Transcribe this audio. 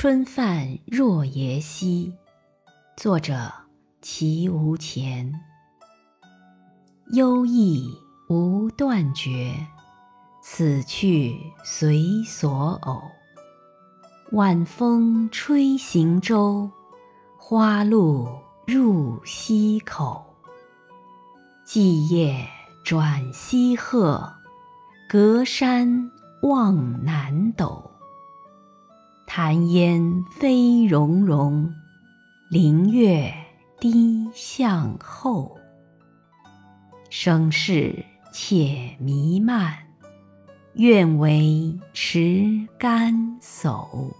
春饭若耶溪，作者齐无钱。悠逸无断绝，此去随所偶。晚风吹行舟，花露入溪口。际夜转西壑，隔山望南斗。潭烟飞溶溶，林月低向后。声势且弥漫，愿为持竿叟。